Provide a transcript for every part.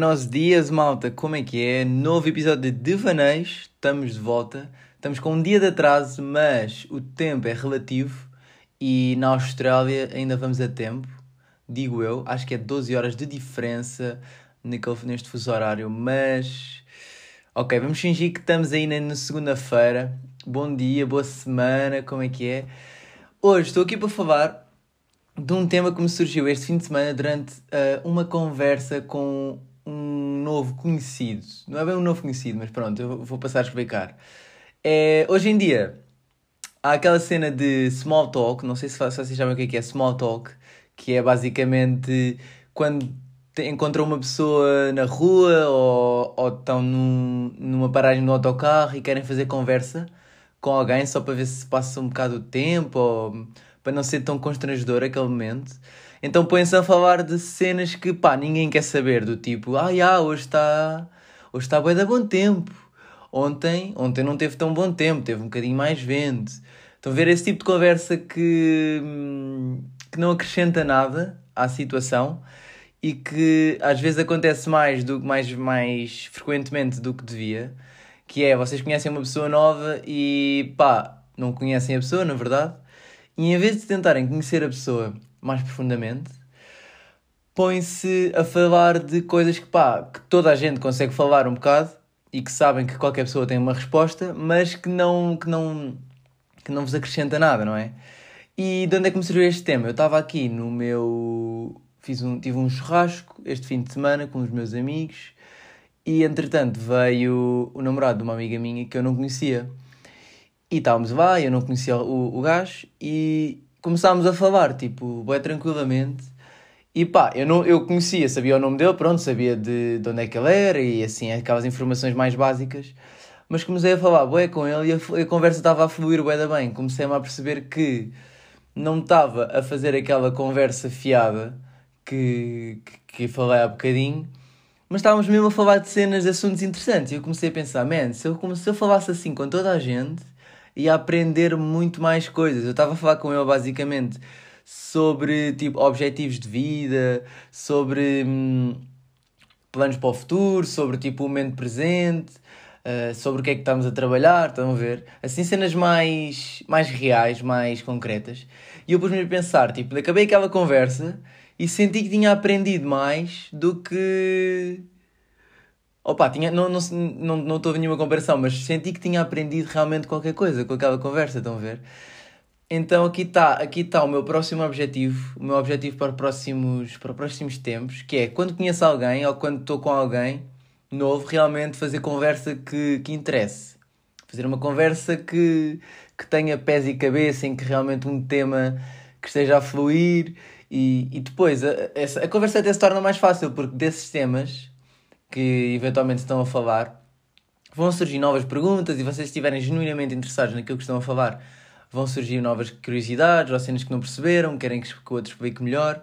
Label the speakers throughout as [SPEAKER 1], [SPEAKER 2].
[SPEAKER 1] Buenos dias, malta, como é que é? Novo episódio de Devaneios, estamos de volta. Estamos com um dia de atraso, mas o tempo é relativo e na Austrália ainda vamos a tempo, digo eu. Acho que é 12 horas de diferença neste fuso horário, mas. Ok, vamos fingir que estamos aí na segunda-feira. Bom dia, boa semana, como é que é? Hoje estou aqui para falar de um tema que me surgiu este fim de semana durante uh, uma conversa com novo conhecido. Não é bem um novo conhecido, mas pronto, eu vou passar a explicar. É, hoje em dia, há aquela cena de small talk, não sei se vocês sabem o que é, que é small talk, que é basicamente quando encontram uma pessoa na rua ou, ou estão num, numa paragem no autocarro e querem fazer conversa com alguém só para ver se passa um bocado o tempo ou para não ser tão constrangedor aquele momento. Então põem-se a falar de cenas que pá, ninguém quer saber, do tipo, ah, já, hoje está hoje está bem da bom tempo. Ontem, ontem não teve tão bom tempo, teve um bocadinho mais vento. Estão a ver esse tipo de conversa que, hum, que não acrescenta nada à situação e que às vezes acontece mais do mais mais frequentemente do que devia, que é vocês conhecem uma pessoa nova e pá, não conhecem a pessoa, na verdade, e em vez de tentarem conhecer a pessoa mais profundamente, põem-se a falar de coisas que, pá, que toda a gente consegue falar um bocado e que sabem que qualquer pessoa tem uma resposta, mas que não, que não, que não vos acrescenta nada, não é? E de onde é que me surgiu este tema? Eu estava aqui no meu. Fiz um, tive um churrasco este fim de semana com os meus amigos e entretanto veio o namorado de uma amiga minha que eu não conhecia. E estávamos lá, eu não conhecia o, o gajo e começámos a falar, tipo, bem tranquilamente. E pá, eu, não, eu conhecia, sabia o nome dele, pronto, sabia de, de onde é que ele era e assim, aquelas informações mais básicas. Mas comecei a falar bué com ele e a, a conversa estava a fluir bué da bem. Comecei-me a perceber que não estava a fazer aquela conversa fiada que, que, que falei há bocadinho, mas estávamos mesmo a falar de cenas, de assuntos interessantes. E eu comecei a pensar, man, se eu, se eu falasse assim com toda a gente e a aprender muito mais coisas. Eu estava a falar com ele basicamente sobre tipo objetivos de vida, sobre hum, planos para o futuro, sobre tipo o momento presente, uh, sobre o que é que estamos a trabalhar, estão a ver? Assim cenas mais, mais reais, mais concretas. E eu pus-me a pensar, tipo, acabei aquela conversa e senti que tinha aprendido mais do que Opa, tinha, não estou não, não, não a nenhuma comparação, mas senti que tinha aprendido realmente qualquer coisa com aquela conversa, estão a ver? Então aqui está aqui tá o meu próximo objetivo, o meu objetivo para, próximos, para próximos tempos, que é quando conheço alguém ou quando estou com alguém novo, realmente fazer conversa que, que interesse. Fazer uma conversa que, que tenha pés e cabeça, em que realmente um tema que esteja a fluir e, e depois a, a, a conversa até se torna mais fácil, porque desses temas que eventualmente estão a falar, vão surgir novas perguntas e vocês estiverem genuinamente interessados naquilo que estão a falar, vão surgir novas curiosidades ou cenas que não perceberam, querem que o outro explique melhor.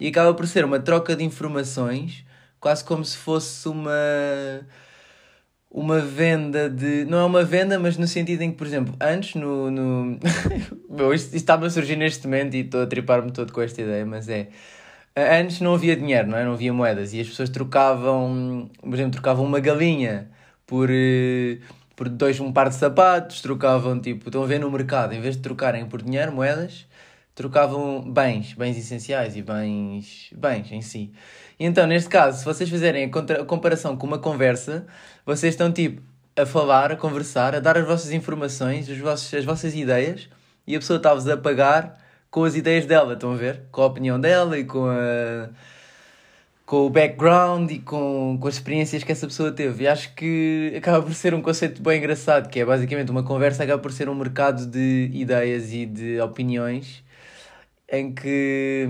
[SPEAKER 1] E acaba por ser uma troca de informações, quase como se fosse uma uma venda de. Não é uma venda, mas no sentido em que, por exemplo, antes no. no... Isto, isto estava a surgir neste momento e estou a tripar-me todo com esta ideia, mas é. Antes não havia dinheiro, não é? Não havia moedas e as pessoas trocavam, por exemplo, trocavam uma galinha por, eh, por dois, um par de sapatos, trocavam tipo, estão a ver no mercado, em vez de trocarem por dinheiro, moedas, trocavam bens, bens essenciais e bens, bens em si. E então, neste caso, se vocês fizerem a, contra, a comparação com uma conversa, vocês estão tipo a falar, a conversar, a dar as vossas informações, os vossos, as vossas ideias e a pessoa está-vos a pagar com as ideias dela, estão a ver? Com a opinião dela e com a com o background e com, com as experiências que essa pessoa teve. E acho que acaba por ser um conceito bem engraçado, que é basicamente uma conversa acaba por ser um mercado de ideias e de opiniões em que,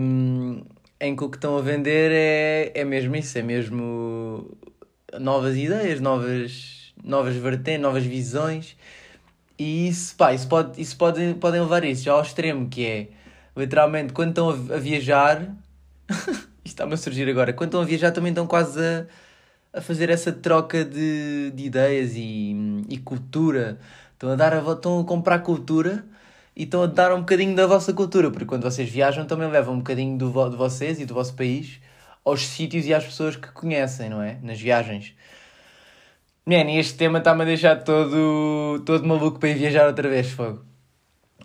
[SPEAKER 1] em que o que estão a vender é, é mesmo isso, é mesmo novas ideias, novas, novas vertentes, novas visões. E isso, pá, isso, pode, isso pode, podem levar isso já ao extremo, que é literalmente, quando estão a, viajar, isto está-me a surgir agora, quando estão a viajar também estão quase a, a fazer essa troca de, de ideias e, e cultura. Estão a, dar a, estão a comprar cultura e estão a dar um bocadinho da vossa cultura, porque quando vocês viajam também levam um bocadinho do, de vocês e do vosso país aos sítios e às pessoas que conhecem, não é? Nas viagens. Man, este tema está-me a deixar todo, todo maluco para ir viajar outra vez, fogo.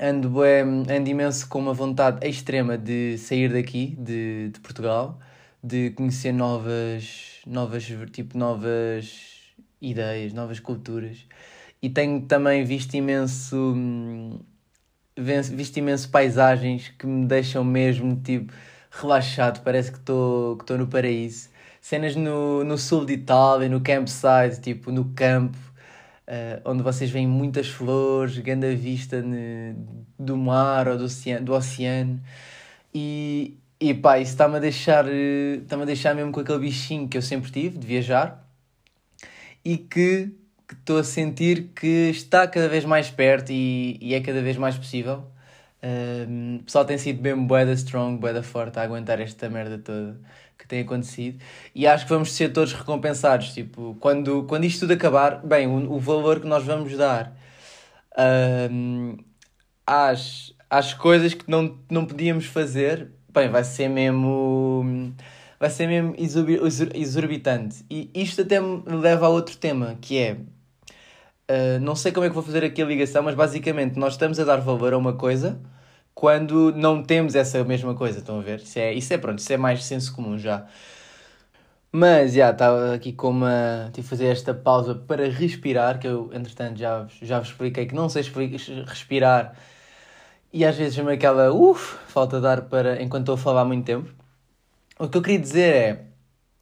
[SPEAKER 1] Ando, ando imenso com uma vontade extrema de sair daqui, de, de Portugal, de conhecer novas, novas, tipo, novas ideias, novas culturas. E tenho também visto imenso, hum, visto imenso paisagens que me deixam mesmo, tipo, relaxado, parece que estou que no paraíso. Cenas no, no sul de Itália, no campsite, tipo no campo, uh, onde vocês veem muitas flores, grande vista ne, do mar ou do oceano, do oceano. E, e pá, isso está-me a deixar está-me a deixar mesmo com aquele bichinho que eu sempre tive de viajar e que estou a sentir que está cada vez mais perto e, e é cada vez mais possível. Um, o pessoal tem sido bem bué da strong, bué da forte a aguentar esta merda toda que tem acontecido e acho que vamos ser todos recompensados. Tipo, quando, quando isto tudo acabar, bem, o, o valor que nós vamos dar um, às, às coisas que não, não podíamos fazer, bem, vai ser mesmo. Vai ser mesmo exorbitante. E isto até me leva a outro tema, que é. Uh, não sei como é que vou fazer aqui a ligação, mas basicamente nós estamos a dar valor a uma coisa quando não temos essa mesma coisa, estão a ver? Isso é, isso é pronto, isso é mais senso comum já. Mas, já, estava aqui com uma... Tive de fazer esta pausa para respirar, que eu, entretanto, já, já vos expliquei que não sei respirar e às vezes me aquela, uff, falta de ar para, enquanto estou a falar há muito tempo. O que eu queria dizer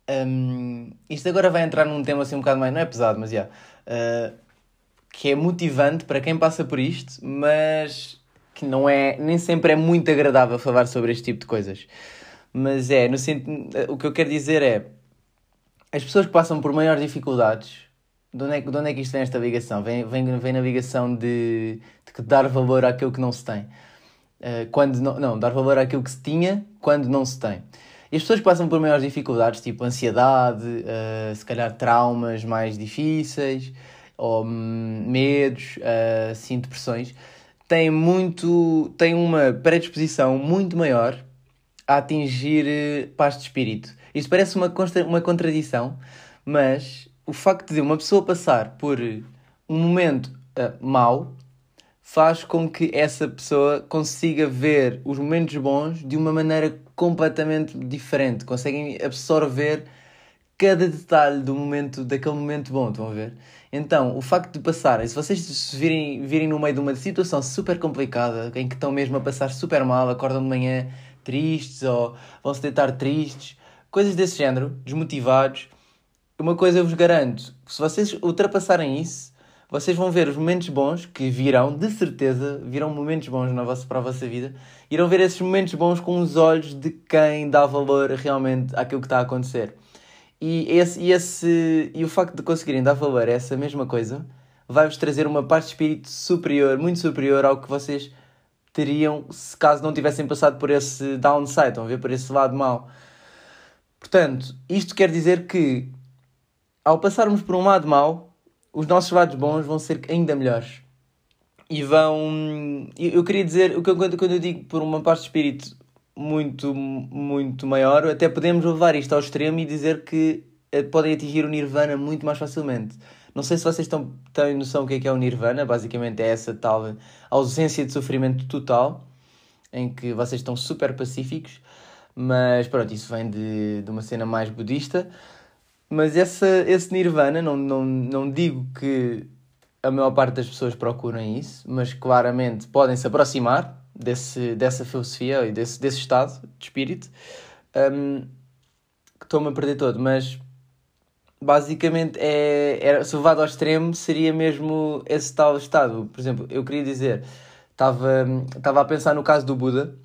[SPEAKER 1] é, um, isto agora vai entrar num tema assim um bocado mais, não é pesado, mas, já, uh, que é motivante para quem passa por isto, mas que não é, nem sempre é muito agradável falar sobre este tipo de coisas. Mas é, no sentido, o que eu quero dizer é, as pessoas que passam por maiores dificuldades, de onde é, de onde é que isto vem esta ligação? Vem, vem, vem na ligação de, de dar valor àquilo que não se tem. Uh, quando não, não, dar valor àquilo que se tinha quando não se tem. E as pessoas que passam por maiores dificuldades, tipo ansiedade, uh, se calhar traumas mais difíceis, ou hum, medos, uh, sim, depressões, tem muito tem uma predisposição muito maior a atingir eh, paz de espírito. Isto parece uma, uma contradição, mas o facto de uma pessoa passar por um momento uh, mau faz com que essa pessoa consiga ver os momentos bons de uma maneira completamente diferente. Conseguem absorver cada detalhe do momento, daquele momento bom, estão a ver? Então, o facto de passarem, se vocês virem, virem no meio de uma situação super complicada, em que estão mesmo a passar super mal, acordam de manhã tristes ou vão se deitar tristes, coisas desse género, desmotivados, uma coisa eu vos garanto, se vocês ultrapassarem isso, vocês vão ver os momentos bons que virão, de certeza, virão momentos bons na vossa, para a vossa vida, irão ver esses momentos bons com os olhos de quem dá valor realmente àquilo que está a acontecer. E, esse, e, esse, e o facto de conseguirem dar valor a essa mesma coisa vai-vos trazer uma parte de espírito superior, muito superior ao que vocês teriam se caso não tivessem passado por esse downside, estão ver, por esse lado mau. Portanto, isto quer dizer que ao passarmos por um lado mau, os nossos lados bons vão ser ainda melhores. E vão. Eu queria dizer, quando eu digo por uma parte de espírito muito, muito maior, até podemos levar isto ao extremo e dizer que eh, podem atingir o Nirvana muito mais facilmente. Não sei se vocês estão, têm noção do que é, que é o Nirvana, basicamente é essa tal ausência de sofrimento total, em que vocês estão super pacíficos, mas pronto, isso vem de, de uma cena mais budista. Mas essa, esse Nirvana, não, não, não digo que a maior parte das pessoas procurem isso, mas claramente podem se aproximar, desse, dessa filosofia e desse, desse estado de espírito um, que estou-me a perder todo, mas basicamente é, era, se levado ao extremo seria mesmo esse tal estado. Por exemplo, eu queria dizer, estava, a pensar no caso do Buda,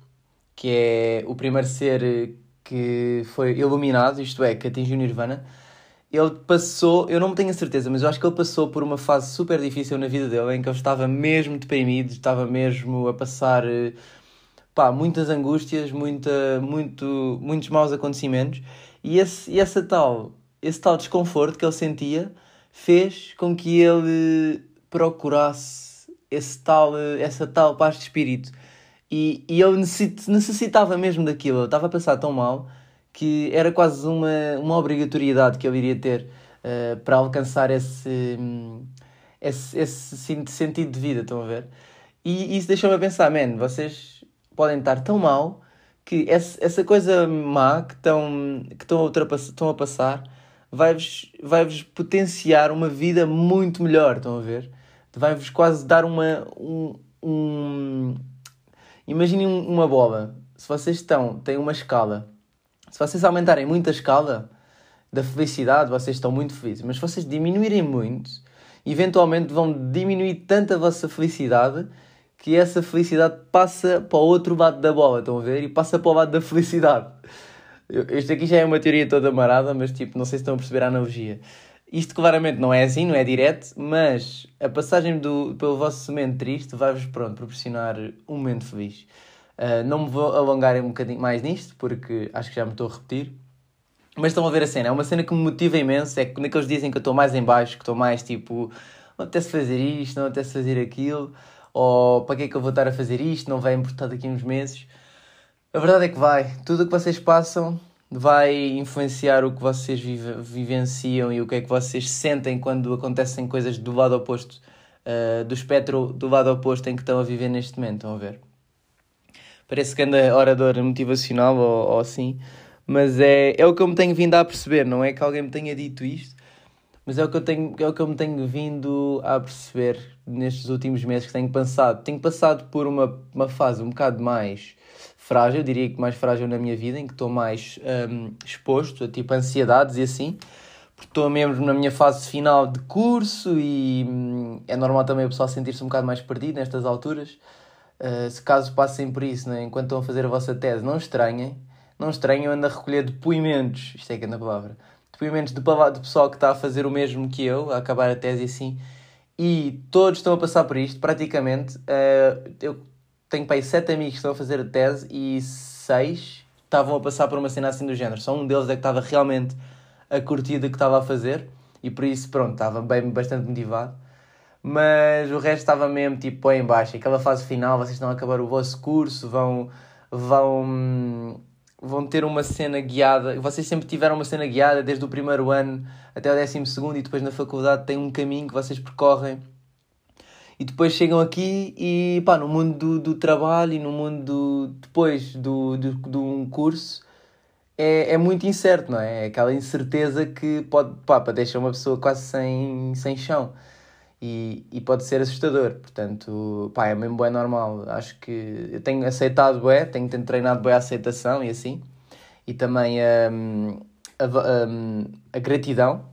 [SPEAKER 1] que é o primeiro ser que foi iluminado, isto é, que atingiu Nirvana ele passou, eu não tenho a certeza, mas eu acho que ele passou por uma fase super difícil na vida dele, em que ele estava mesmo deprimido, estava mesmo a passar pá, muitas angústias, muita, muito, muitos maus acontecimentos, e esse, e essa tal, esse tal desconforto que ele sentia fez com que ele procurasse esse tal, essa tal paz de espírito. E, e ele necessitava mesmo daquilo, ele estava a passar tão mal que era quase uma, uma obrigatoriedade que eu iria ter uh, para alcançar esse, esse, esse sentido de vida, estão a ver? E isso deixou-me a pensar, man, vocês podem estar tão mal que essa, essa coisa má que estão, que estão, a, estão a passar vai-vos vai -vos potenciar uma vida muito melhor, estão a ver? Vai-vos quase dar uma. Um, um... Imaginem uma bola. Se vocês estão, têm uma escala, se vocês aumentarem muito a escala da felicidade, vocês estão muito felizes. Mas se vocês diminuírem muito, eventualmente vão diminuir tanto a vossa felicidade que essa felicidade passa para o outro lado da bola, estão a ver? E passa para o lado da felicidade. Este aqui já é uma teoria toda marada, mas tipo, não sei se estão a perceber a analogia. Isto claramente não é assim, não é direto, mas a passagem do, pelo vosso momento triste vai-vos pronto, proporcionar um momento feliz. Uh, não me vou alongar um bocadinho mais nisto, porque acho que já me estou a repetir. Mas estão a ver a cena, é uma cena que me motiva imenso, é que naqueles dias em que eu estou mais em baixo, que estou mais tipo, não apetece fazer isto, não apetece fazer aquilo, ou para que é que eu vou estar a fazer isto, não vai importar daqui a uns meses. A verdade é que vai, tudo o que vocês passam vai influenciar o que vocês vive, vivenciam e o que é que vocês sentem quando acontecem coisas do lado oposto, uh, do espectro do lado oposto em que estão a viver neste momento, estão a ver? Parece que anda orador motivacional ou, ou assim, mas é, é o que eu me tenho vindo a perceber, não é que alguém me tenha dito isto, mas é o que eu, tenho, é o que eu me tenho vindo a perceber nestes últimos meses que tenho passado. Tenho passado por uma, uma fase um bocado mais frágil, diria que mais frágil na minha vida, em que estou mais um, exposto a tipo ansiedades e assim, porque estou mesmo na minha fase final de curso e hum, é normal também o pessoal sentir-se um bocado mais perdido nestas alturas. Uh, se caso passem por isso, né, enquanto estão a fazer a vossa tese, não estranhem, não estranhem, eu ando a recolher depoimentos, isto é que é na palavra, depoimentos de, de pessoal que está a fazer o mesmo que eu, a acabar a tese assim, e todos estão a passar por isto, praticamente. Uh, eu tenho para sete amigos que estão a fazer a tese e seis estavam a passar por uma cena assim do género. Só um deles é que estava realmente a curtir que estava a fazer e por isso, pronto, estava bem, bastante motivado. Mas o resto estava mesmo tipo em baixo. Aquela fase final, vocês estão a acabar o vosso curso, vão, vão, vão ter uma cena guiada. Vocês sempre tiveram uma cena guiada desde o primeiro ano até o décimo segundo e depois na faculdade tem um caminho que vocês percorrem e depois chegam aqui e pá, no mundo do, do trabalho e no mundo do, depois do, do, de um curso é, é muito incerto, não é? É aquela incerteza que pode, pá, deixar uma pessoa quase sem, sem chão e, e pode ser assustador. Portanto, pá, é mesmo bem normal. Acho que eu tenho aceitado bué, tenho, tenho treinado bué a aceitação e assim, e também um, a, um, a gratidão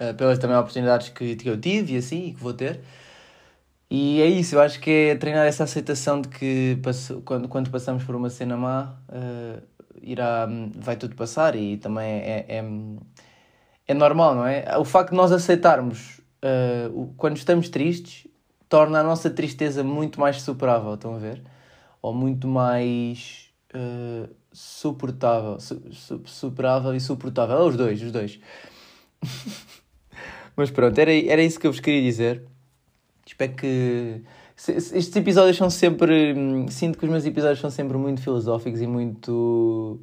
[SPEAKER 1] uh, pelas também oportunidades que, que eu tive e assim, e que vou ter. E é isso, eu acho que é treinar essa aceitação de que quando, quando passamos por uma cena má, uh, irá, vai tudo passar e também é, é, é normal, não é? O facto de nós aceitarmos uh, quando estamos tristes torna a nossa tristeza muito mais superável, estão a ver? Ou muito mais uh, suportável, su, su, superável e suportável. Os dois, os dois. Mas pronto, era, era isso que eu vos queria dizer. Espero que. Estes episódios são sempre. Hum, sinto que os meus episódios são sempre muito filosóficos e muito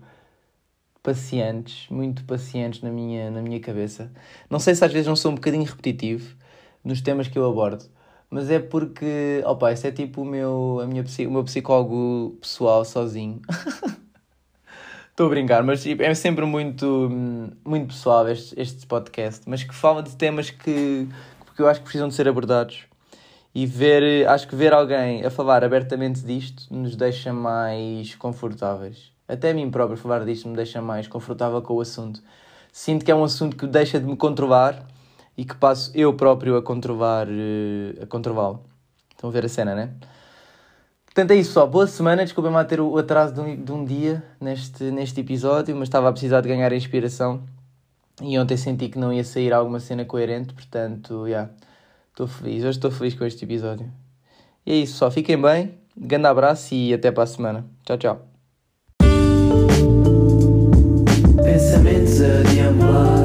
[SPEAKER 1] pacientes, muito pacientes na minha, na minha cabeça. Não sei se às vezes não sou um bocadinho repetitivo nos temas que eu abordo, mas é porque, opa, isso é tipo o meu, a minha, o meu psicólogo pessoal sozinho. Estou a brincar, mas tipo, é sempre muito, muito pessoal este, este podcast, mas que fala de temas que, que eu acho que precisam de ser abordados e ver, acho que ver alguém a falar abertamente disto nos deixa mais confortáveis. Até a mim próprio falar disto me deixa mais confortável com o assunto. Sinto que é um assunto que deixa de me controlar e que passo eu próprio a controlar, eh, a controlá-lo. Estão a ver a cena, né? Portanto é isso pessoal, boa semana, desculpem-me ter o atraso de um, de um dia neste, neste episódio, mas estava a precisar de ganhar inspiração e ontem senti que não ia sair alguma cena coerente, portanto, já. Yeah. Estou feliz, hoje estou feliz com este episódio. E é isso, só fiquem bem, grande abraço e até para a semana. Tchau, tchau. 这天蓝。